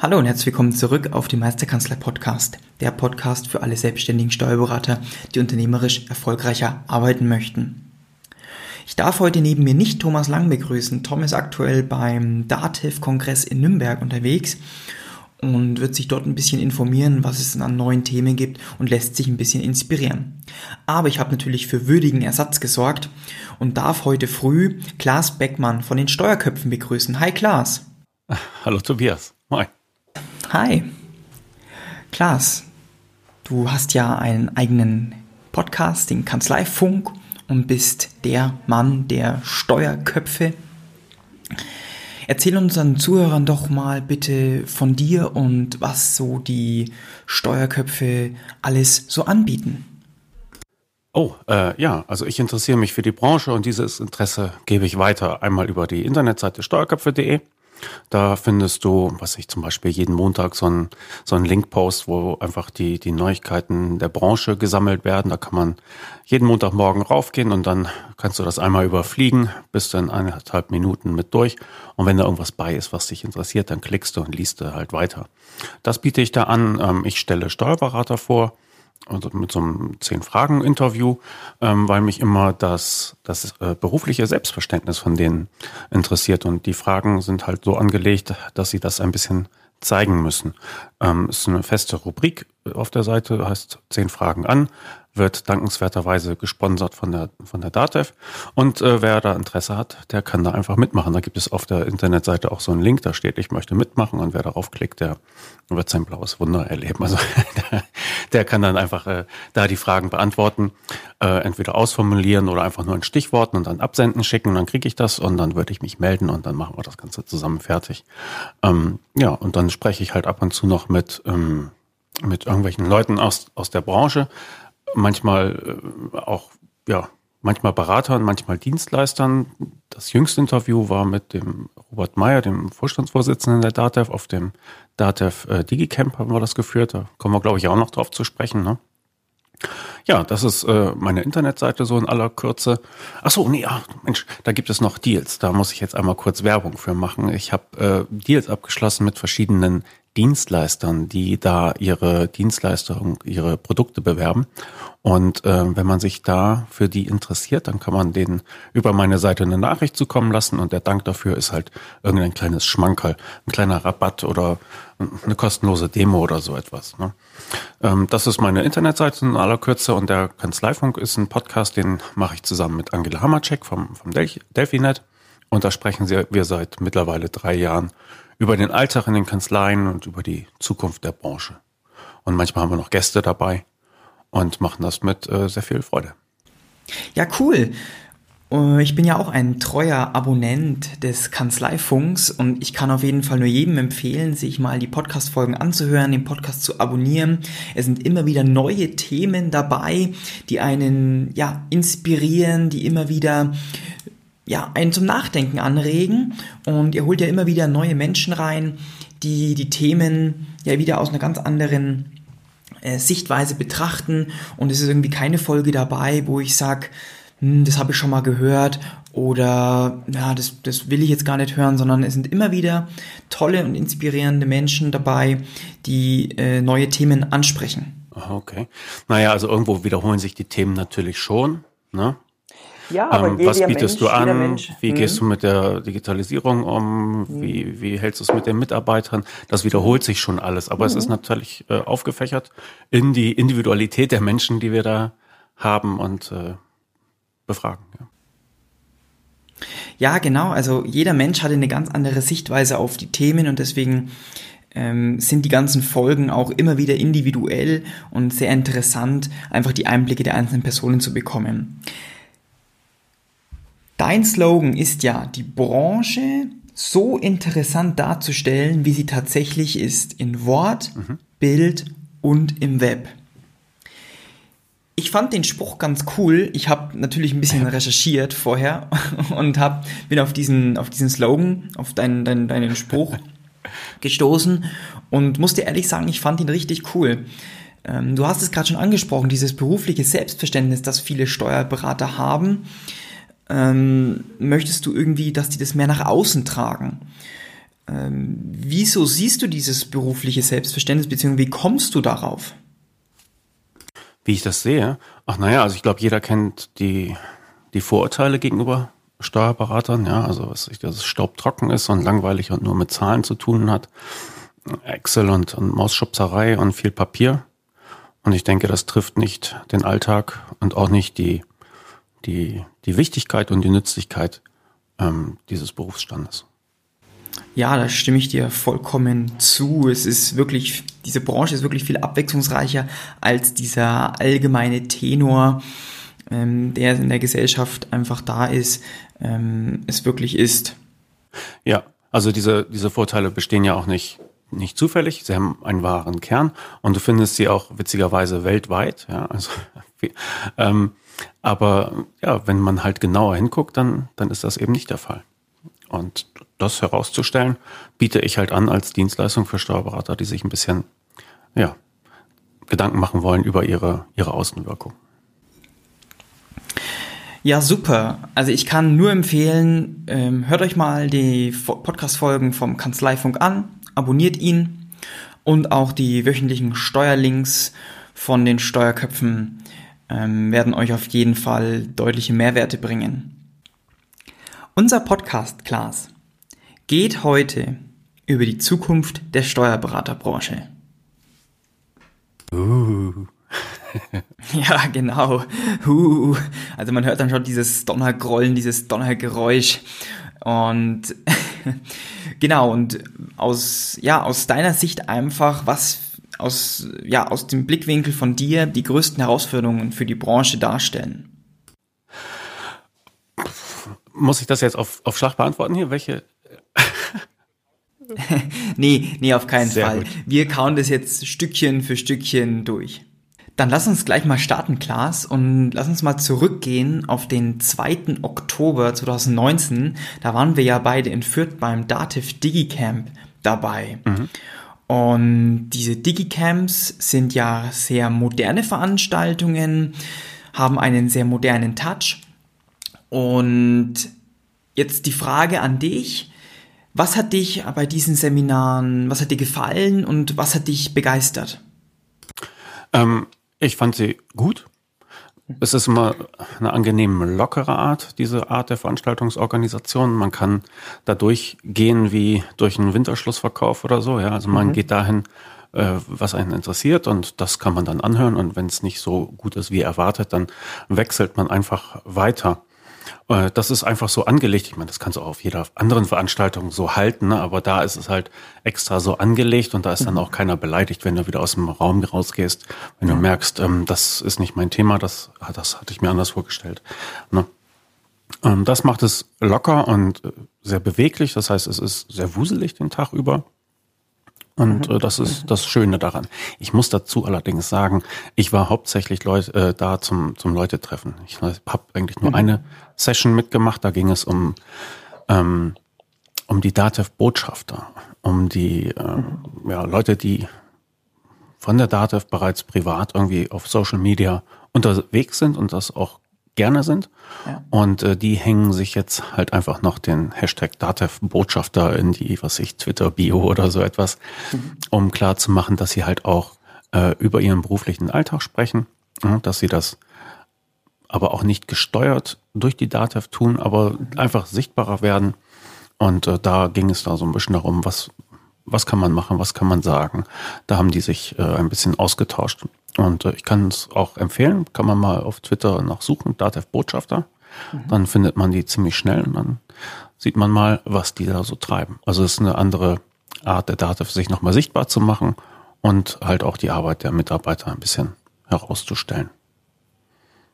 Hallo und herzlich willkommen zurück auf die Meisterkanzlei Podcast, der Podcast für alle selbstständigen Steuerberater, die unternehmerisch erfolgreicher arbeiten möchten. Ich darf heute neben mir nicht Thomas Lang begrüßen. Tom ist aktuell beim DATEV-Kongress in Nürnberg unterwegs und wird sich dort ein bisschen informieren, was es an neuen Themen gibt und lässt sich ein bisschen inspirieren. Aber ich habe natürlich für würdigen Ersatz gesorgt und darf heute früh Klaas Beckmann von den Steuerköpfen begrüßen. Hi Klaas. Hallo Tobias. Moin. Hi. Klaas, du hast ja einen eigenen Podcast, den Kanzleifunk und bist der Mann der Steuerköpfe. Erzähl unseren Zuhörern doch mal bitte von dir und was so die Steuerköpfe alles so anbieten. Oh, äh, ja, also ich interessiere mich für die Branche und dieses Interesse gebe ich weiter. Einmal über die Internetseite steuerköpfe.de da findest du, was ich zum Beispiel jeden Montag so ein, so ein Link-Post, wo einfach die, die Neuigkeiten der Branche gesammelt werden. Da kann man jeden Montagmorgen raufgehen und dann kannst du das einmal überfliegen, bist dann eineinhalb Minuten mit durch. Und wenn da irgendwas bei ist, was dich interessiert, dann klickst du und liest du halt weiter. Das biete ich da an. Ähm, ich stelle Steuerberater vor also mit so einem Zehn-Fragen-Interview, ähm, weil mich immer das, das äh, berufliche Selbstverständnis von denen interessiert. Und die Fragen sind halt so angelegt, dass sie das ein bisschen zeigen müssen. Ähm, ist eine feste Rubrik auf der Seite, heißt Zehn Fragen an wird dankenswerterweise gesponsert von der, von der DATEV. Und äh, wer da Interesse hat, der kann da einfach mitmachen. Da gibt es auf der Internetseite auch so einen Link, da steht, ich möchte mitmachen. Und wer darauf klickt, der wird sein blaues Wunder erleben. Also der, kann dann einfach äh, da die Fragen beantworten, äh, entweder ausformulieren oder einfach nur in Stichworten und dann absenden schicken. Und dann kriege ich das und dann würde ich mich melden und dann machen wir das Ganze zusammen fertig. Ähm, ja, und dann spreche ich halt ab und zu noch mit, ähm, mit irgendwelchen Leuten aus, aus der Branche manchmal äh, auch, ja, manchmal Beratern, manchmal Dienstleistern. Das jüngste Interview war mit dem Robert Meyer, dem Vorstandsvorsitzenden der DATEV, auf dem DATEV äh, DigiCamp haben wir das geführt. Da kommen wir, glaube ich, auch noch drauf zu sprechen. Ne? Ja, das ist äh, meine Internetseite so in aller Kürze. Ach so, nee, ach, Mensch, da gibt es noch Deals. Da muss ich jetzt einmal kurz Werbung für machen. Ich habe äh, Deals abgeschlossen mit verschiedenen Dienstleistern, die da ihre Dienstleistungen, ihre Produkte bewerben. Und äh, wenn man sich da für die interessiert, dann kann man denen über meine Seite eine Nachricht zukommen lassen und der Dank dafür ist halt irgendein kleines Schmankerl, ein kleiner Rabatt oder eine kostenlose Demo oder so etwas. Ne? Ähm, das ist meine Internetseite in aller Kürze und der Kanzleifunk ist ein Podcast, den mache ich zusammen mit Angela Hammercheck vom, vom Delphinet. Und da sprechen wir seit mittlerweile drei Jahren über den Alltag in den Kanzleien und über die Zukunft der Branche. Und manchmal haben wir noch Gäste dabei und machen das mit äh, sehr viel Freude. Ja, cool. Äh, ich bin ja auch ein treuer Abonnent des Kanzleifunks und ich kann auf jeden Fall nur jedem empfehlen, sich mal die Podcast-Folgen anzuhören, den Podcast zu abonnieren. Es sind immer wieder neue Themen dabei, die einen ja inspirieren, die immer wieder ja, einen zum Nachdenken anregen und ihr holt ja immer wieder neue Menschen rein, die die Themen ja wieder aus einer ganz anderen äh, Sichtweise betrachten und es ist irgendwie keine Folge dabei, wo ich sag, hm, das habe ich schon mal gehört oder ja, das, das will ich jetzt gar nicht hören, sondern es sind immer wieder tolle und inspirierende Menschen dabei, die äh, neue Themen ansprechen. Okay. Naja, also irgendwo wiederholen sich die Themen natürlich schon. Ne? Ja, aber ähm, was bietest Mensch, du an? Mensch, wie gehst mhm. du mit der Digitalisierung um? Mhm. Wie, wie hältst du es mit den Mitarbeitern? Das wiederholt sich schon alles, aber mhm. es ist natürlich äh, aufgefächert in die Individualität der Menschen, die wir da haben und äh, befragen. Ja. ja, genau. Also jeder Mensch hat eine ganz andere Sichtweise auf die Themen und deswegen ähm, sind die ganzen Folgen auch immer wieder individuell und sehr interessant, einfach die Einblicke der einzelnen Personen zu bekommen. Dein Slogan ist ja, die Branche so interessant darzustellen, wie sie tatsächlich ist, in Wort, mhm. Bild und im Web. Ich fand den Spruch ganz cool. Ich habe natürlich ein bisschen recherchiert vorher und hab, bin auf diesen, auf diesen Slogan, auf deinen, deinen, deinen Spruch gestoßen und musste ehrlich sagen, ich fand ihn richtig cool. Ähm, du hast es gerade schon angesprochen, dieses berufliche Selbstverständnis, das viele Steuerberater haben. Ähm, möchtest du irgendwie, dass die das mehr nach außen tragen? Ähm, wieso siehst du dieses berufliche Selbstverständnis, beziehungsweise wie kommst du darauf? Wie ich das sehe? Ach naja, also ich glaube, jeder kennt die, die Vorurteile gegenüber Steuerberatern, ja, also was ich, dass es staubtrocken ist und langweilig und nur mit Zahlen zu tun hat. Excel und, und Mausschubserei und viel Papier. Und ich denke, das trifft nicht den Alltag und auch nicht die, die, die Wichtigkeit und die Nützlichkeit ähm, dieses Berufsstandes. Ja, da stimme ich dir vollkommen zu. Es ist wirklich, diese Branche ist wirklich viel abwechslungsreicher als dieser allgemeine Tenor, ähm, der in der Gesellschaft einfach da ist, ähm, es wirklich ist. Ja, also diese, diese Vorteile bestehen ja auch nicht, nicht zufällig. Sie haben einen wahren Kern und du findest sie auch witzigerweise weltweit. Ja, also, ähm, aber ja, wenn man halt genauer hinguckt, dann, dann ist das eben nicht der Fall. Und das herauszustellen, biete ich halt an als Dienstleistung für Steuerberater, die sich ein bisschen, ja, Gedanken machen wollen über ihre, ihre Außenwirkung. Ja, super. Also ich kann nur empfehlen, ähm, hört euch mal die Podcast-Folgen vom Kanzleifunk an, abonniert ihn und auch die wöchentlichen Steuerlinks von den Steuerköpfen ähm, werden euch auf jeden Fall deutliche Mehrwerte bringen. Unser Podcast, Klaas, geht heute über die Zukunft der Steuerberaterbranche. Uh. ja, genau. Uh. Also man hört dann schon dieses Donnergrollen, dieses Donnergeräusch. Und genau, und aus, ja, aus deiner Sicht einfach, was aus, ja, aus dem Blickwinkel von dir die größten Herausforderungen für die Branche darstellen? Muss ich das jetzt auf, auf Schlag beantworten hier? Welche? nee, nee, auf keinen Sehr Fall. Gut. Wir kauen das jetzt Stückchen für Stückchen durch. Dann lass uns gleich mal starten, Klaas, und lass uns mal zurückgehen auf den 2. Oktober 2019. Da waren wir ja beide in Fürth beim Dativ Digicamp dabei. Mhm. Und diese Digicamps sind ja sehr moderne Veranstaltungen, haben einen sehr modernen Touch und jetzt die Frage an dich. Was hat dich bei diesen Seminaren, was hat dir gefallen und was hat dich begeistert? Ähm, ich fand sie gut. Es ist immer eine angenehm lockere Art, diese Art der Veranstaltungsorganisation. Man kann da durchgehen wie durch einen Winterschlussverkauf oder so. Ja, also man mhm. geht dahin, äh, was einen interessiert und das kann man dann anhören. Und wenn es nicht so gut ist wie erwartet, dann wechselt man einfach weiter. Äh, das ist einfach so angelegt. Ich meine, das kannst du auch auf jeder anderen Veranstaltung so halten, ne? aber da ist es halt extra so angelegt und da ist dann mhm. auch keiner beleidigt, wenn du wieder aus dem Raum rausgehst, wenn du merkst, ähm, das ist nicht mein Thema, das, das hatte ich mir anders vorgestellt. Ne? Ähm, das macht es locker und äh, sehr beweglich. Das heißt, es ist sehr wuselig den Tag über. Und mhm. äh, das ist das Schöne daran. Ich muss dazu allerdings sagen, ich war hauptsächlich Leute, äh, da zum, zum Leute treffen. Ich habe eigentlich nur mhm. eine Session mitgemacht. Da ging es um, ähm, um die DATEV-Botschafter, um die äh, ja, Leute, die von der DATEV bereits privat irgendwie auf Social Media unterwegs sind und das auch gerne sind. Ja. Und äh, die hängen sich jetzt halt einfach noch den Hashtag Datev-Botschafter in die, was ich, Twitter-Bio oder so etwas, mhm. um klar zu machen, dass sie halt auch äh, über ihren beruflichen Alltag sprechen, äh, dass sie das aber auch nicht gesteuert durch die Datev tun, aber mhm. einfach sichtbarer werden. Und äh, da ging es da so ein bisschen darum, was, was kann man machen, was kann man sagen. Da haben die sich äh, ein bisschen ausgetauscht. Und äh, ich kann es auch empfehlen, kann man mal auf Twitter nachsuchen, Datev Botschafter. Mhm. Dann findet man die ziemlich schnell und dann sieht man mal, was die da so treiben. Also es ist eine andere Art der Datev, sich nochmal sichtbar zu machen und halt auch die Arbeit der Mitarbeiter ein bisschen herauszustellen.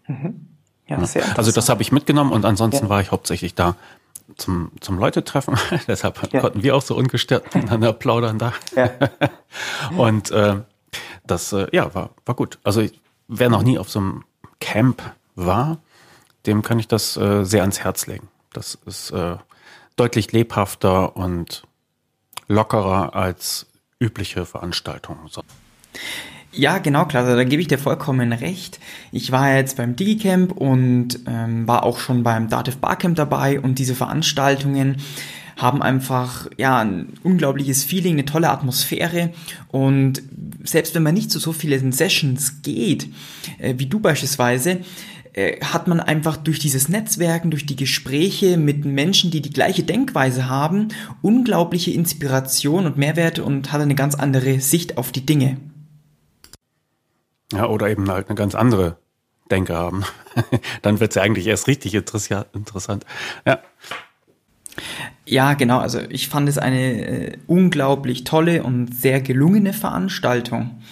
Mhm. Ja, sehr also das habe ich mitgenommen und ansonsten ja. war ich hauptsächlich da zum, zum Leute treffen. Deshalb ja. konnten wir auch so ungestört miteinander plaudern da. Ja. Und äh, das äh, ja war, war gut. Also ich, wer noch nie auf so einem Camp war, dem kann ich das äh, sehr ans Herz legen. Das ist äh, deutlich lebhafter und lockerer als übliche Veranstaltungen. Ja, genau, klar, da gebe ich dir vollkommen recht. Ich war jetzt beim Digicamp und ähm, war auch schon beim Dativ Barcamp dabei und diese Veranstaltungen haben einfach ja ein unglaubliches Feeling, eine tolle Atmosphäre und selbst wenn man nicht zu so vielen Sessions geht, äh, wie du beispielsweise, äh, hat man einfach durch dieses Netzwerken, durch die Gespräche mit Menschen, die die gleiche Denkweise haben, unglaubliche Inspiration und Mehrwerte und hat eine ganz andere Sicht auf die Dinge. Ja, oder eben halt eine ganz andere Denke haben. Dann wird es ja eigentlich erst richtig interessant. Ja. Ja, genau. Also ich fand es eine äh, unglaublich tolle und sehr gelungene Veranstaltung.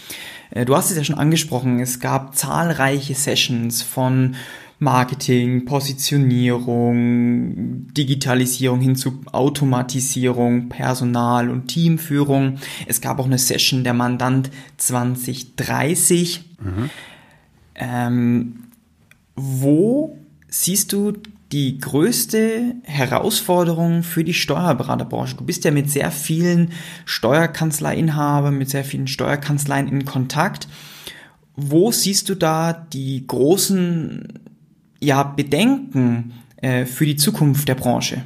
Äh, du hast es ja schon angesprochen, es gab zahlreiche Sessions von Marketing, Positionierung, Digitalisierung hin zu Automatisierung, Personal und Teamführung. Es gab auch eine Session der Mandant 2030. Mhm. Ähm, wo siehst du die größte Herausforderung für die Steuerberaterbranche? Du bist ja mit sehr vielen Steuerkanzleiinhabern, mit sehr vielen Steuerkanzleien in Kontakt. Wo siehst du da die großen ja, Bedenken äh, für die Zukunft der Branche?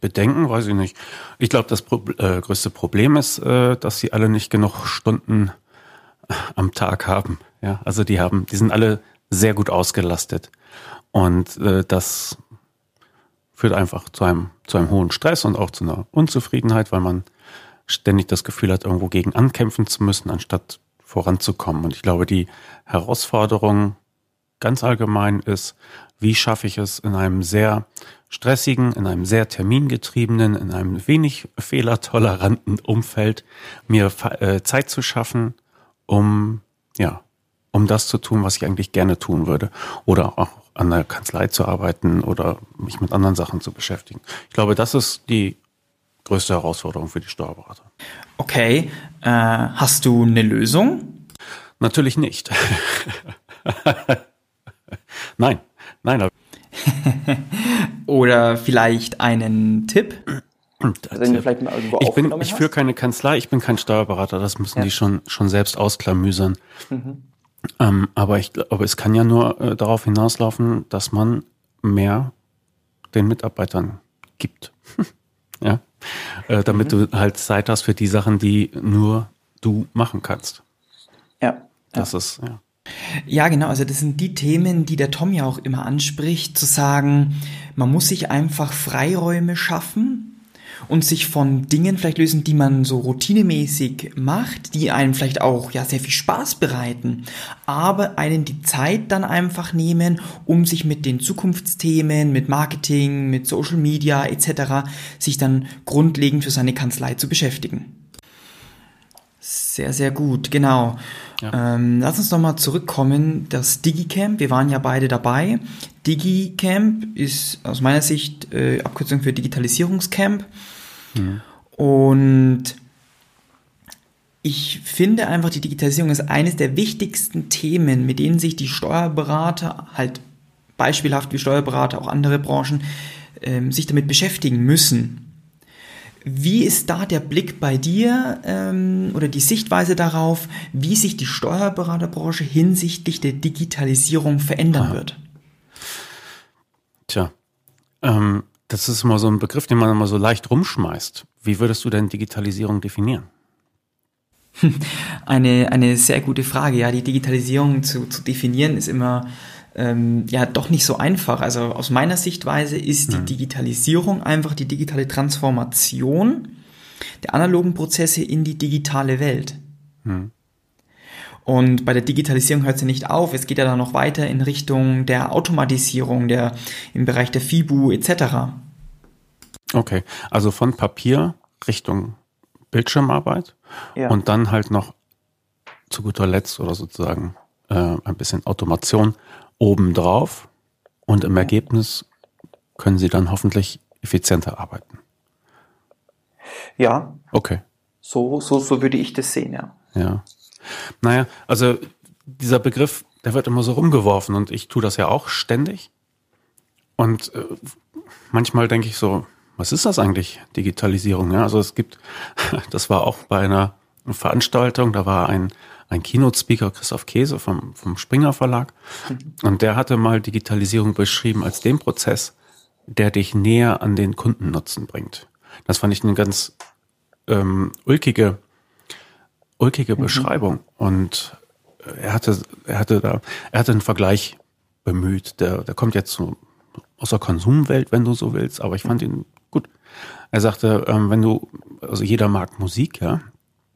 Bedenken, weiß ich nicht. Ich glaube, das Pro äh, größte Problem ist, äh, dass sie alle nicht genug Stunden am Tag haben. Ja, also die haben, die sind alle sehr gut ausgelastet. Und äh, das führt einfach zu einem, zu einem hohen Stress und auch zu einer Unzufriedenheit, weil man ständig das Gefühl hat, irgendwo gegen ankämpfen zu müssen, anstatt voranzukommen. Und ich glaube, die Herausforderung ganz allgemein ist, wie schaffe ich es in einem sehr stressigen, in einem sehr termingetriebenen, in einem wenig fehlertoleranten Umfeld mir äh, Zeit zu schaffen, um ja, um das zu tun, was ich eigentlich gerne tun würde oder auch an der Kanzlei zu arbeiten oder mich mit anderen Sachen zu beschäftigen. Ich glaube, das ist die größte Herausforderung für die Steuerberater. Okay, äh, hast du eine Lösung? Natürlich nicht. nein, nein. oder vielleicht einen Tipp? Also ich bin, ich führe keine Kanzlei, ich bin kein Steuerberater, das müssen ja. die schon, schon selbst ausklamüsern. Mhm. Ähm, aber ich glaube, es kann ja nur äh, darauf hinauslaufen, dass man mehr den Mitarbeitern gibt. ja. Äh, damit mhm. du halt Zeit hast für die Sachen, die nur du machen kannst. Ja. Das ja. ist, ja. Ja, genau. Also das sind die Themen, die der Tom ja auch immer anspricht, zu sagen, man muss sich einfach Freiräume schaffen, und sich von Dingen vielleicht lösen, die man so routinemäßig macht, die einem vielleicht auch ja sehr viel Spaß bereiten, aber einen die Zeit dann einfach nehmen, um sich mit den Zukunftsthemen, mit Marketing, mit Social Media etc. sich dann grundlegend für seine Kanzlei zu beschäftigen. Sehr, sehr gut, genau. Ja. Ähm, lass uns nochmal zurückkommen, das Digicamp, wir waren ja beide dabei. Digicamp ist aus meiner Sicht äh, Abkürzung für Digitalisierungscamp. Mhm. Und ich finde einfach, die Digitalisierung ist eines der wichtigsten Themen, mit denen sich die Steuerberater, halt beispielhaft wie Steuerberater, auch andere Branchen, ähm, sich damit beschäftigen müssen. Wie ist da der Blick bei dir ähm, oder die Sichtweise darauf, wie sich die Steuerberaterbranche hinsichtlich der Digitalisierung verändern Aha. wird? Tja, ähm, das ist immer so ein Begriff, den man immer so leicht rumschmeißt. Wie würdest du denn Digitalisierung definieren? Eine, eine sehr gute Frage. Ja, die Digitalisierung zu, zu definieren ist immer ähm, ja doch nicht so einfach. Also aus meiner Sichtweise ist die mhm. Digitalisierung einfach die digitale Transformation der analogen Prozesse in die digitale Welt. Mhm. Und bei der Digitalisierung hört sie nicht auf. Es geht ja dann noch weiter in Richtung der Automatisierung, der im Bereich der FIBU etc. Okay, also von Papier Richtung Bildschirmarbeit ja. und dann halt noch zu guter Letzt oder sozusagen äh, ein bisschen Automation obendrauf und im Ergebnis können Sie dann hoffentlich effizienter arbeiten. Ja. Okay. So, so, so würde ich das sehen, ja. Ja. Naja, also dieser Begriff, der wird immer so rumgeworfen und ich tue das ja auch ständig. Und äh, manchmal denke ich so, was ist das eigentlich, Digitalisierung? Ja, also es gibt, das war auch bei einer Veranstaltung, da war ein, ein Keynote-Speaker, Christoph Käse vom, vom Springer Verlag, und der hatte mal Digitalisierung beschrieben als den Prozess, der dich näher an den Kundennutzen bringt. Das fand ich eine ganz ähm, ulkige, ulkige mhm. Beschreibung. Und er hatte, er hatte da, er hatte einen Vergleich bemüht. Der, der kommt jetzt so aus der Konsumwelt, wenn du so willst, aber ich fand ihn gut. Er sagte, ähm, wenn du, also jeder mag Musik, ja.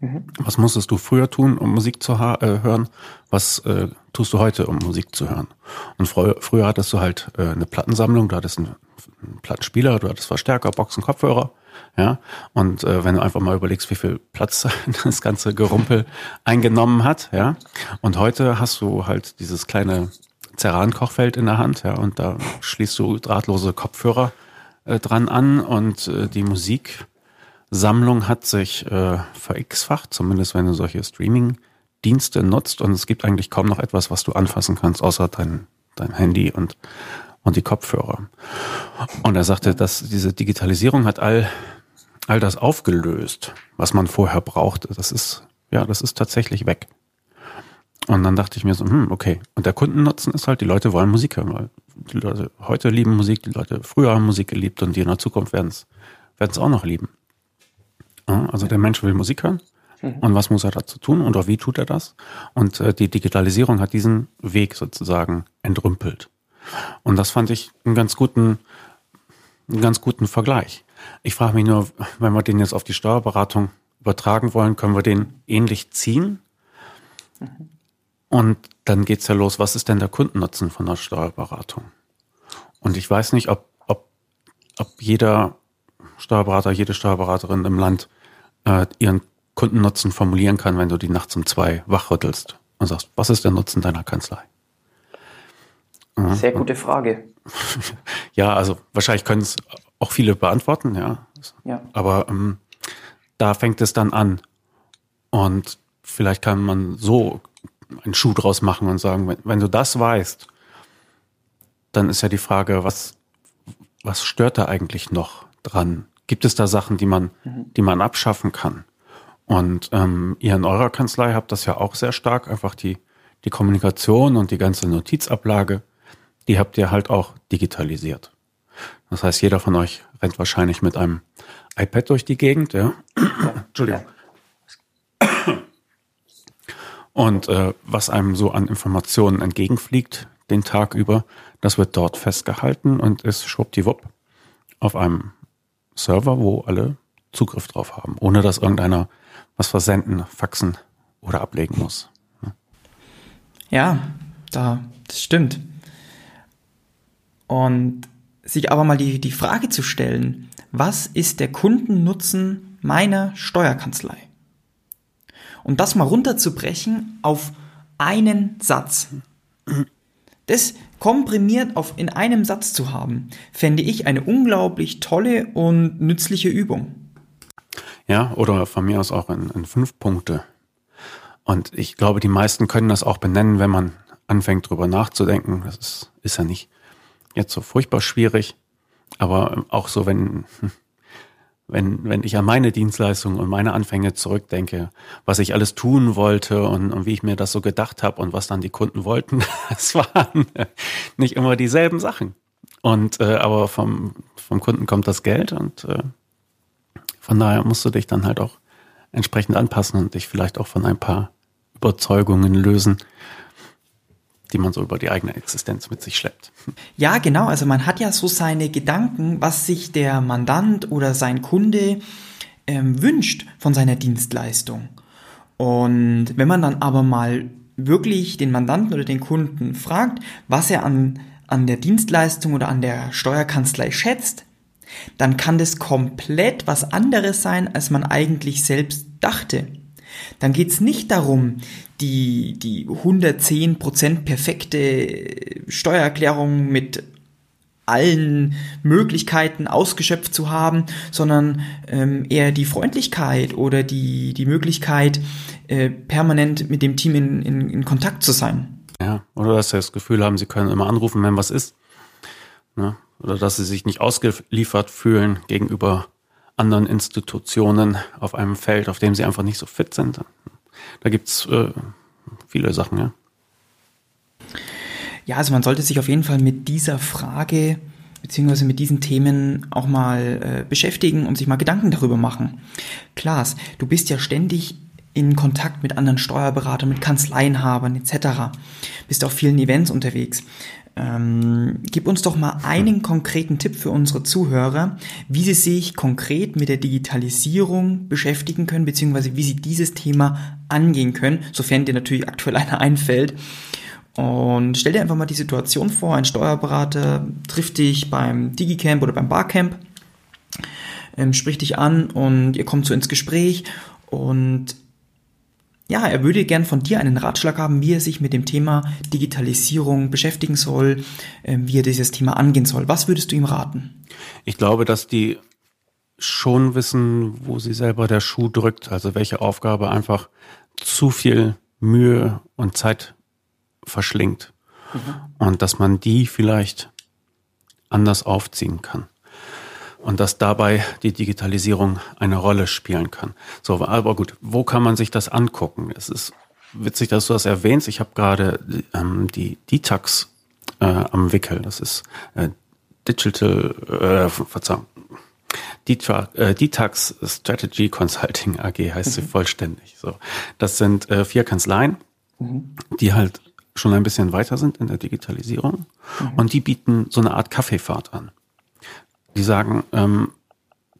Mhm. Was musstest du früher tun, um Musik zu äh, hören? Was äh, tust du heute, um Musik zu hören? Und früher, früher hattest du halt äh, eine Plattensammlung, du hattest einen, einen Plattenspieler, du hattest Verstärker, Boxen, Kopfhörer. Ja, und äh, wenn du einfach mal überlegst, wie viel Platz das ganze Gerumpel eingenommen hat, ja, und heute hast du halt dieses kleine Ceran-Kochfeld in der Hand, ja, und da schließt du drahtlose Kopfhörer äh, dran an und äh, die Musiksammlung hat sich äh, ver-x-facht, zumindest wenn du solche Streaming-Dienste nutzt und es gibt eigentlich kaum noch etwas, was du anfassen kannst, außer dein, dein Handy und und die Kopfhörer. Und er sagte, dass diese Digitalisierung hat all, all das aufgelöst, was man vorher brauchte. Das ist, ja, das ist tatsächlich weg. Und dann dachte ich mir so, hm, okay. Und der Kundennutzen ist halt, die Leute wollen Musik hören, weil die Leute heute lieben Musik, die Leute früher haben Musik geliebt und die in der Zukunft werden es auch noch lieben. Also der Mensch will Musik hören. Mhm. Und was muss er dazu tun oder wie tut er das? Und äh, die Digitalisierung hat diesen Weg sozusagen entrümpelt. Und das fand ich einen ganz guten, einen ganz guten Vergleich. Ich frage mich nur, wenn wir den jetzt auf die Steuerberatung übertragen wollen, können wir den ähnlich ziehen? Und dann geht's ja los, was ist denn der Kundennutzen von der Steuerberatung? Und ich weiß nicht, ob, ob, ob jeder Steuerberater, jede Steuerberaterin im Land äh, ihren Kundennutzen formulieren kann, wenn du die nachts um zwei wachrüttelst und sagst, was ist der Nutzen deiner Kanzlei? Sehr gute Frage. Ja, also wahrscheinlich können es auch viele beantworten, ja. ja. Aber ähm, da fängt es dann an. Und vielleicht kann man so einen Schuh draus machen und sagen, wenn, wenn du das weißt, dann ist ja die Frage, was, was stört da eigentlich noch dran? Gibt es da Sachen, die man, mhm. die man abschaffen kann? Und ähm, ihr in eurer Kanzlei habt das ja auch sehr stark, einfach die, die Kommunikation und die ganze Notizablage die habt ihr halt auch digitalisiert. Das heißt, jeder von euch rennt wahrscheinlich mit einem iPad durch die Gegend, ja. Entschuldigung. Und äh, was einem so an Informationen entgegenfliegt, den Tag über, das wird dort festgehalten und ist schwuppdiwupp auf einem Server, wo alle Zugriff drauf haben, ohne dass irgendeiner was versenden, faxen oder ablegen muss. Ja, da, das stimmt. Und sich aber mal die, die Frage zu stellen, was ist der Kundennutzen meiner Steuerkanzlei? Und das mal runterzubrechen auf einen Satz. Das komprimiert auf in einem Satz zu haben, fände ich eine unglaublich tolle und nützliche Übung. Ja, oder von mir aus auch in, in fünf Punkte. Und ich glaube, die meisten können das auch benennen, wenn man anfängt drüber nachzudenken. Das ist, ist ja nicht jetzt so furchtbar schwierig, aber auch so, wenn, wenn, wenn ich an meine Dienstleistungen und meine Anfänge zurückdenke, was ich alles tun wollte und, und wie ich mir das so gedacht habe und was dann die Kunden wollten, es waren nicht immer dieselben Sachen. Und äh, aber vom, vom Kunden kommt das Geld und äh, von daher musst du dich dann halt auch entsprechend anpassen und dich vielleicht auch von ein paar Überzeugungen lösen, die man so über die eigene Existenz mit sich schleppt. Ja, genau. Also man hat ja so seine Gedanken, was sich der Mandant oder sein Kunde ähm, wünscht von seiner Dienstleistung. Und wenn man dann aber mal wirklich den Mandanten oder den Kunden fragt, was er an, an der Dienstleistung oder an der Steuerkanzlei schätzt, dann kann das komplett was anderes sein, als man eigentlich selbst dachte dann geht es nicht darum, die, die 110% perfekte Steuererklärung mit allen Möglichkeiten ausgeschöpft zu haben, sondern ähm, eher die Freundlichkeit oder die, die Möglichkeit, äh, permanent mit dem Team in, in, in Kontakt zu sein. Ja, oder dass sie das Gefühl haben, sie können immer anrufen, wenn was ist. Ne? Oder dass sie sich nicht ausgeliefert fühlen gegenüber anderen Institutionen auf einem Feld, auf dem sie einfach nicht so fit sind. Da gibt's äh, viele Sachen, ja. Ja, also man sollte sich auf jeden Fall mit dieser Frage beziehungsweise mit diesen Themen auch mal äh, beschäftigen und sich mal Gedanken darüber machen. Klaas, du bist ja ständig in Kontakt mit anderen Steuerberatern, mit Kanzleienhabern etc. Bist auf vielen Events unterwegs. Ähm, gib uns doch mal einen konkreten Tipp für unsere Zuhörer, wie sie sich konkret mit der Digitalisierung beschäftigen können, beziehungsweise wie sie dieses Thema angehen können, sofern dir natürlich aktuell einer einfällt. Und stell dir einfach mal die Situation vor, ein Steuerberater trifft dich beim Digicamp oder beim Barcamp, ähm, spricht dich an und ihr kommt so ins Gespräch und ja, er würde gern von dir einen Ratschlag haben, wie er sich mit dem Thema Digitalisierung beschäftigen soll, äh, wie er dieses Thema angehen soll. Was würdest du ihm raten? Ich glaube, dass die schon wissen, wo sie selber der Schuh drückt, also welche Aufgabe einfach zu viel Mühe und Zeit verschlingt. Mhm. Und dass man die vielleicht anders aufziehen kann und dass dabei die Digitalisierung eine Rolle spielen kann. So, aber gut, wo kann man sich das angucken? Es ist witzig, dass du das erwähnst. Ich habe gerade ähm, die DTAX äh, am Wickel. Das ist äh, Digital, äh, Verzeihung, äh, DTAX Strategy Consulting AG heißt sie mhm. vollständig. So, das sind äh, vier Kanzleien, mhm. die halt schon ein bisschen weiter sind in der Digitalisierung mhm. und die bieten so eine Art Kaffeefahrt an. Die sagen, ähm,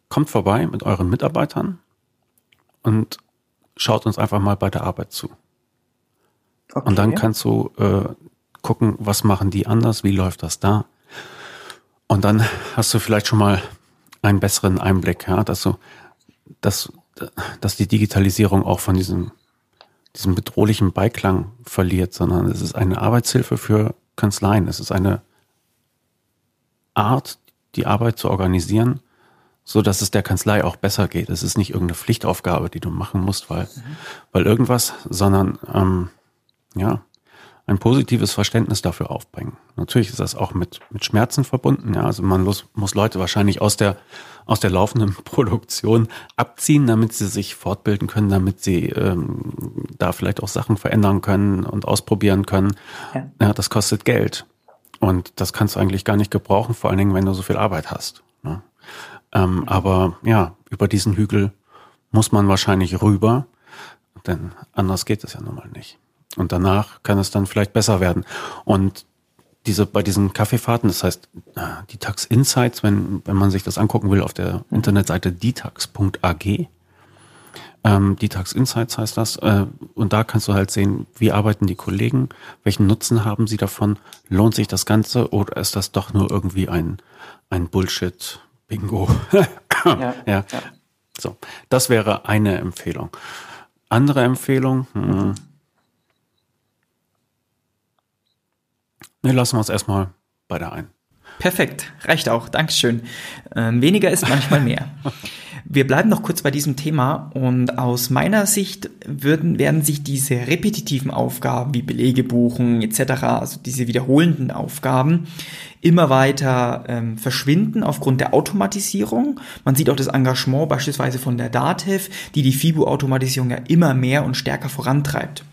kommt vorbei mit euren Mitarbeitern und schaut uns einfach mal bei der Arbeit zu. Okay. Und dann kannst du äh, gucken, was machen die anders, wie läuft das da. Und dann hast du vielleicht schon mal einen besseren Einblick, ja, dass du, dass, dass die Digitalisierung auch von diesem, diesem bedrohlichen Beiklang verliert, sondern es ist eine Arbeitshilfe für Kanzleien. Es ist eine Art, die Arbeit zu organisieren, so dass es der Kanzlei auch besser geht. Es ist nicht irgendeine Pflichtaufgabe, die du machen musst, weil, weil irgendwas, sondern ähm, ja, ein positives Verständnis dafür aufbringen. Natürlich ist das auch mit, mit Schmerzen verbunden. Ja, also man muss, muss Leute wahrscheinlich aus der, aus der laufenden Produktion abziehen, damit sie sich fortbilden können, damit sie ähm, da vielleicht auch Sachen verändern können und ausprobieren können. Ja, ja das kostet Geld. Und das kannst du eigentlich gar nicht gebrauchen, vor allen Dingen, wenn du so viel Arbeit hast. Ne? Ähm, aber ja, über diesen Hügel muss man wahrscheinlich rüber, denn anders geht es ja nun mal nicht. Und danach kann es dann vielleicht besser werden. Und diese, bei diesen Kaffeefahrten, das heißt äh, Detax Insights, wenn, wenn man sich das angucken will, auf der Internetseite detax.ag, ähm, Detax Insights heißt das. Äh, und da kannst du halt sehen, wie arbeiten die Kollegen, welchen Nutzen haben sie davon, lohnt sich das Ganze oder ist das doch nur irgendwie ein, ein Bullshit-Bingo? ja, ja. ja. So, das wäre eine Empfehlung. Andere Empfehlung, hm. Ne, lassen wir uns erstmal bei der ein. Perfekt, reicht auch, Dankeschön. Ähm, weniger ist manchmal mehr. Wir bleiben noch kurz bei diesem Thema und aus meiner Sicht würden, werden sich diese repetitiven Aufgaben wie Belege buchen etc., also diese wiederholenden Aufgaben, immer weiter ähm, verschwinden aufgrund der Automatisierung. Man sieht auch das Engagement beispielsweise von der DATEV, die die FIBU-Automatisierung ja immer mehr und stärker vorantreibt.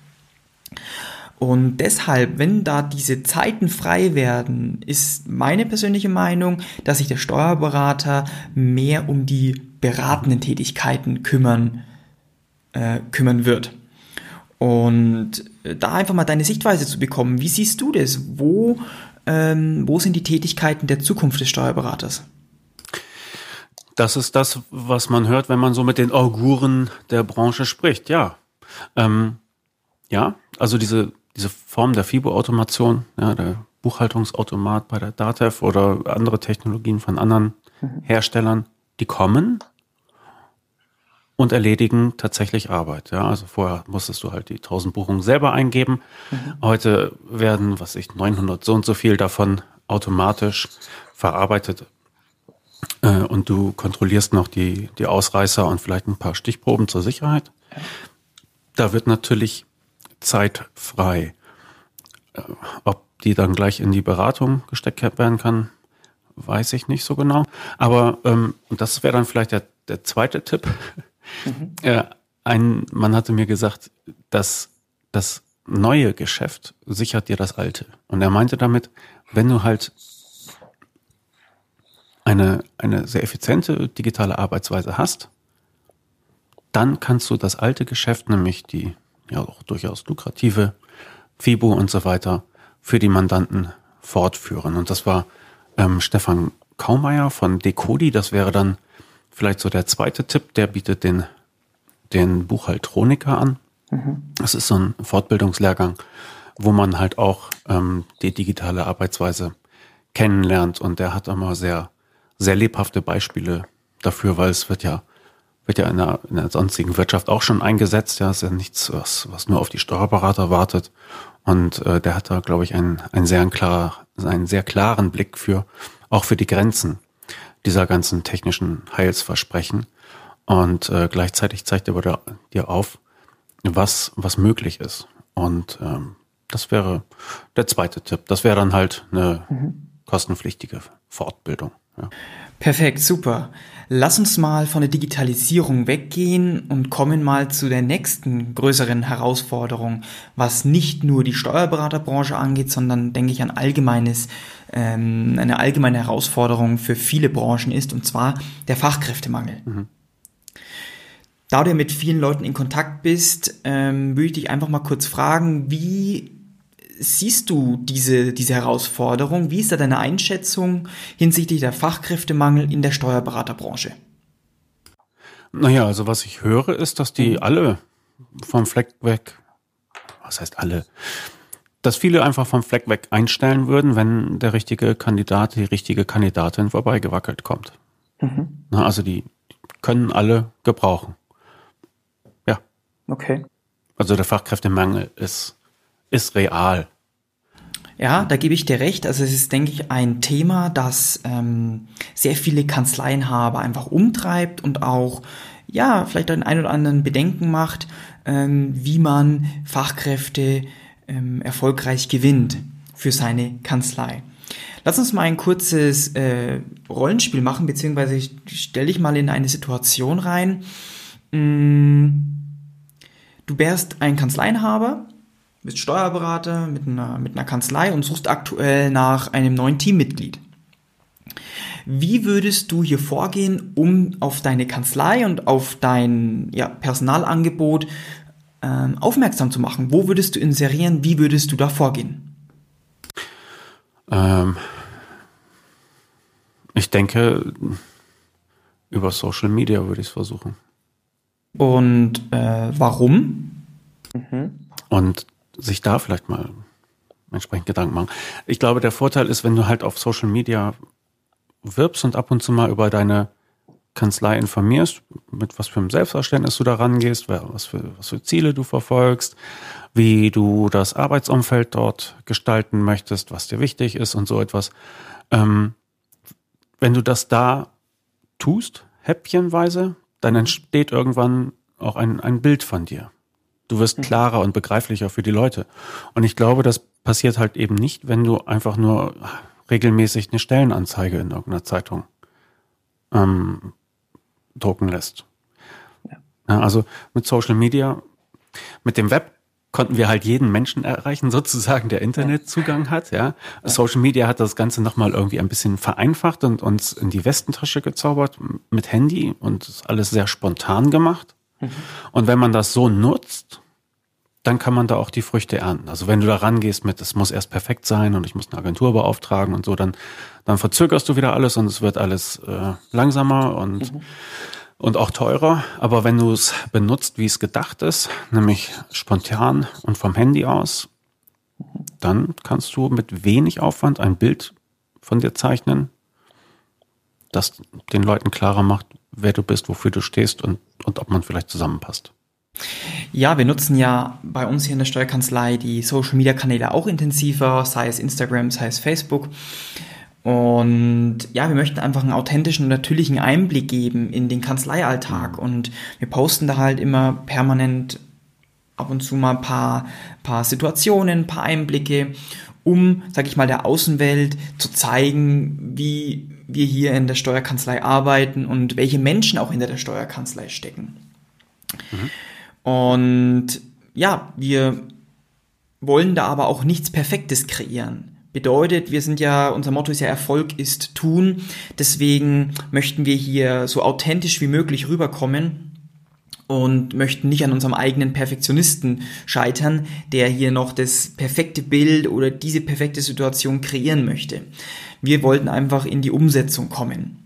Und deshalb, wenn da diese Zeiten frei werden, ist meine persönliche Meinung, dass sich der Steuerberater mehr um die beratenden Tätigkeiten kümmern, äh, kümmern wird. Und äh, da einfach mal deine Sichtweise zu bekommen. Wie siehst du das? Wo, ähm, wo sind die Tätigkeiten der Zukunft des Steuerberaters? Das ist das, was man hört, wenn man so mit den Auguren der Branche spricht, ja. Ähm, ja, also diese, diese Form der FIBO-Automation, ja, der Buchhaltungsautomat bei der DATEV oder andere Technologien von anderen mhm. Herstellern, die kommen und erledigen tatsächlich Arbeit. Ja, also vorher musstest du halt die 1000 Buchungen selber eingeben. Mhm. Heute werden, was ich, 900 so und so viel davon automatisch verarbeitet äh, und du kontrollierst noch die, die Ausreißer und vielleicht ein paar Stichproben zur Sicherheit. Da wird natürlich Zeit frei. Äh, ob die dann gleich in die Beratung gesteckt werden kann, weiß ich nicht so genau. Aber ähm, das wäre dann vielleicht der, der zweite Tipp. Mhm. Äh, ein Mann hatte mir gesagt, dass das neue Geschäft sichert dir das alte. Und er meinte damit, wenn du halt eine, eine sehr effiziente digitale Arbeitsweise hast, dann kannst du das alte Geschäft, nämlich die ja auch durchaus lukrative FIBO und so weiter, für die Mandanten fortführen. Und das war ähm, Stefan Kaumeier von Decodi. Das wäre dann vielleicht so der zweite Tipp. Der bietet den, den Buchhaltroniker an. Mhm. Das ist so ein Fortbildungslehrgang, wo man halt auch ähm, die digitale Arbeitsweise kennenlernt. Und der hat immer sehr sehr lebhafte Beispiele dafür, weil es wird ja wird ja in der, in der sonstigen Wirtschaft auch schon eingesetzt. Ja, ist ja nichts, was, was nur auf die Steuerberater wartet. Und äh, der hat da, glaube ich, einen, einen, sehr klar, einen sehr klaren Blick für, auch für die Grenzen dieser ganzen technischen Heilsversprechen. Und äh, gleichzeitig zeigt er dir auf, was, was möglich ist. Und ähm, das wäre der zweite Tipp. Das wäre dann halt eine mhm. kostenpflichtige Fortbildung. Ja. Perfekt, super. Lass uns mal von der Digitalisierung weggehen und kommen mal zu der nächsten größeren Herausforderung, was nicht nur die Steuerberaterbranche angeht, sondern denke ich ein allgemeines, ähm, eine allgemeine Herausforderung für viele Branchen ist, und zwar der Fachkräftemangel. Mhm. Da du mit vielen Leuten in Kontakt bist, ähm, würde ich dich einfach mal kurz fragen, wie siehst du diese, diese Herausforderung? Wie ist da deine Einschätzung hinsichtlich der Fachkräftemangel in der Steuerberaterbranche? Naja, also was ich höre, ist, dass die alle vom Fleck weg, was heißt alle, dass viele einfach vom Fleck weg einstellen würden, wenn der richtige Kandidat, die richtige Kandidatin vorbeigewackelt kommt. Mhm. Na, also die können alle gebrauchen. Ja. Okay. Also der Fachkräftemangel ist ist real. Ja, da gebe ich dir recht. Also es ist, denke ich, ein Thema, das ähm, sehr viele Kanzleienhaber einfach umtreibt und auch, ja, vielleicht einen ein oder anderen Bedenken macht, ähm, wie man Fachkräfte ähm, erfolgreich gewinnt für seine Kanzlei. Lass uns mal ein kurzes äh, Rollenspiel machen, beziehungsweise ich stelle dich mal in eine Situation rein. Mm, du wärst ein Kanzleienhaber bist Steuerberater mit einer, mit einer Kanzlei und suchst aktuell nach einem neuen Teammitglied. Wie würdest du hier vorgehen, um auf deine Kanzlei und auf dein ja, Personalangebot ähm, aufmerksam zu machen? Wo würdest du inserieren? Wie würdest du da vorgehen? Ähm, ich denke, über Social Media würde ich es versuchen. Und äh, warum? Mhm. Und sich da vielleicht mal entsprechend Gedanken machen. Ich glaube, der Vorteil ist, wenn du halt auf Social Media wirbst und ab und zu mal über deine Kanzlei informierst, mit was für einem Selbstverständnis du da rangehst, was für, was für Ziele du verfolgst, wie du das Arbeitsumfeld dort gestalten möchtest, was dir wichtig ist und so etwas. Ähm, wenn du das da tust, häppchenweise, dann entsteht irgendwann auch ein, ein Bild von dir. Du wirst mhm. klarer und begreiflicher für die Leute. Und ich glaube, das passiert halt eben nicht, wenn du einfach nur regelmäßig eine Stellenanzeige in irgendeiner Zeitung ähm, drucken lässt. Ja. Ja, also mit Social Media, mit dem Web konnten wir halt jeden Menschen erreichen, sozusagen, der Internetzugang hat. Ja. Social Media hat das Ganze nochmal irgendwie ein bisschen vereinfacht und uns in die Westentasche gezaubert mit Handy und alles sehr spontan gemacht. Und wenn man das so nutzt, dann kann man da auch die Früchte ernten. Also wenn du da rangehst mit, es muss erst perfekt sein und ich muss eine Agentur beauftragen und so, dann, dann verzögerst du wieder alles und es wird alles äh, langsamer und, mhm. und auch teurer. Aber wenn du es benutzt, wie es gedacht ist, nämlich spontan und vom Handy aus, dann kannst du mit wenig Aufwand ein Bild von dir zeichnen, das den Leuten klarer macht, wer du bist, wofür du stehst und, und ob man vielleicht zusammenpasst. Ja, wir nutzen ja bei uns hier in der Steuerkanzlei die Social Media Kanäle auch intensiver, sei es Instagram, sei es Facebook. Und ja, wir möchten einfach einen authentischen und natürlichen Einblick geben in den Kanzleialltag. Und wir posten da halt immer permanent ab und zu mal ein paar, paar Situationen, ein paar Einblicke, um, sag ich mal, der Außenwelt zu zeigen, wie wir hier in der Steuerkanzlei arbeiten und welche Menschen auch hinter der Steuerkanzlei stecken. Mhm. Und ja, wir wollen da aber auch nichts Perfektes kreieren. Bedeutet, wir sind ja, unser Motto ist ja Erfolg ist tun. Deswegen möchten wir hier so authentisch wie möglich rüberkommen und möchten nicht an unserem eigenen Perfektionisten scheitern, der hier noch das perfekte Bild oder diese perfekte Situation kreieren möchte. Wir wollten einfach in die Umsetzung kommen.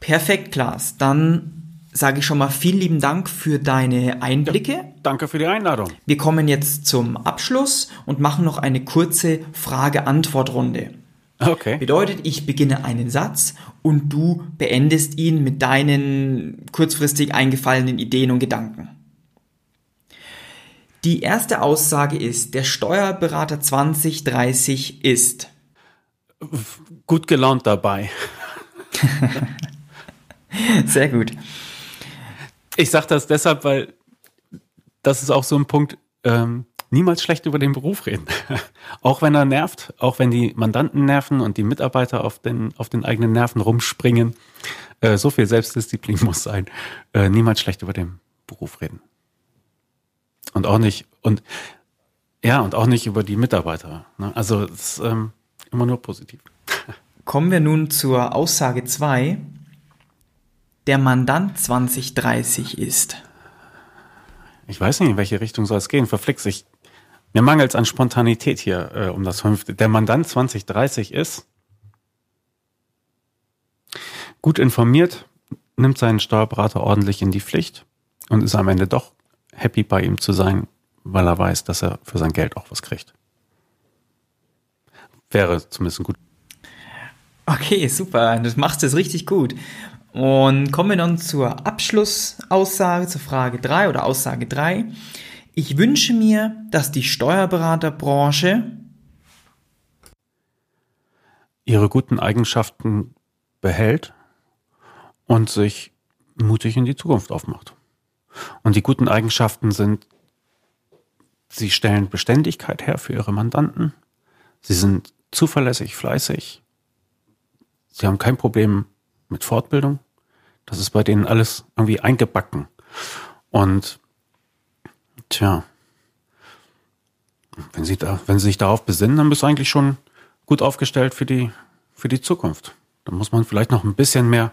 Perfekt, Klaas. Dann sage ich schon mal vielen lieben Dank für deine Einblicke. Ja, danke für die Einladung. Wir kommen jetzt zum Abschluss und machen noch eine kurze Frage-Antwort-Runde. Okay. Bedeutet, ich beginne einen Satz und du beendest ihn mit deinen kurzfristig eingefallenen Ideen und Gedanken. Die erste Aussage ist, der Steuerberater 2030 ist gut gelaunt dabei. Sehr gut. Ich sage das deshalb, weil das ist auch so ein Punkt, ähm, niemals schlecht über den Beruf reden. auch wenn er nervt, auch wenn die Mandanten nerven und die Mitarbeiter auf den, auf den eigenen Nerven rumspringen. Äh, so viel Selbstdisziplin muss sein. Äh, niemals schlecht über den Beruf reden. Und auch nicht, und ja, und auch nicht über die Mitarbeiter. Ne? Also es ist ähm, immer nur positiv. Kommen wir nun zur Aussage 2. Der Mandant 2030 ist. Ich weiß nicht, in welche Richtung soll es gehen. Verflixt sich. Mir mangelt es an Spontanität hier äh, um das fünfte. Der Mandant 2030 ist gut informiert, nimmt seinen Steuerberater ordentlich in die Pflicht und ist am Ende doch happy bei ihm zu sein, weil er weiß, dass er für sein Geld auch was kriegt. Wäre zumindest gut. Okay, super. Du machst es richtig gut. Und kommen wir dann zur Abschlussaussage, zur Frage 3 oder Aussage 3. Ich wünsche mir, dass die Steuerberaterbranche ihre guten Eigenschaften behält und sich mutig in die Zukunft aufmacht. Und die guten Eigenschaften sind, sie stellen Beständigkeit her für ihre Mandanten, sie sind zuverlässig, fleißig, sie haben kein Problem mit Fortbildung. Das ist bei denen alles irgendwie eingebacken. Und tja, wenn sie da, wenn sie sich darauf besinnen, dann bist du eigentlich schon gut aufgestellt für die, für die Zukunft. Da muss man vielleicht noch ein bisschen mehr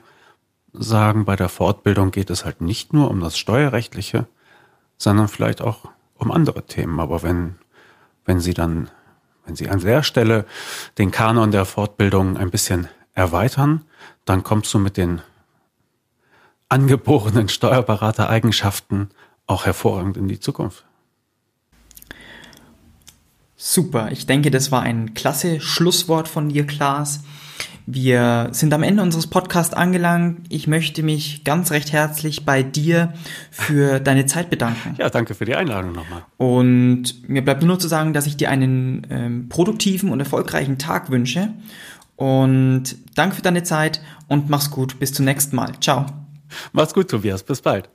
sagen, bei der Fortbildung geht es halt nicht nur um das Steuerrechtliche, sondern vielleicht auch um andere Themen. Aber wenn, wenn Sie dann, wenn Sie an der Stelle den Kanon der Fortbildung ein bisschen erweitern, dann kommst du mit den angeborenen Steuerberatereigenschaften auch hervorragend in die Zukunft. Super, ich denke, das war ein klasse Schlusswort von dir, Klaas. Wir sind am Ende unseres Podcasts angelangt. Ich möchte mich ganz recht herzlich bei dir für deine Zeit bedanken. Ja, danke für die Einladung nochmal. Und mir bleibt nur zu sagen, dass ich dir einen ähm, produktiven und erfolgreichen Tag wünsche und danke für deine Zeit und mach's gut. Bis zum nächsten Mal. Ciao. Mach's gut, Tobias. Bis bald.